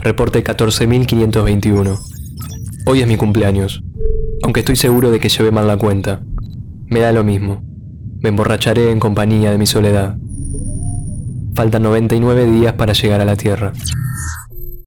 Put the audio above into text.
Reporte 14521. Hoy es mi cumpleaños. Aunque estoy seguro de que llevé mal la cuenta. Me da lo mismo. Me emborracharé en compañía de mi soledad. Faltan 99 días para llegar a la Tierra.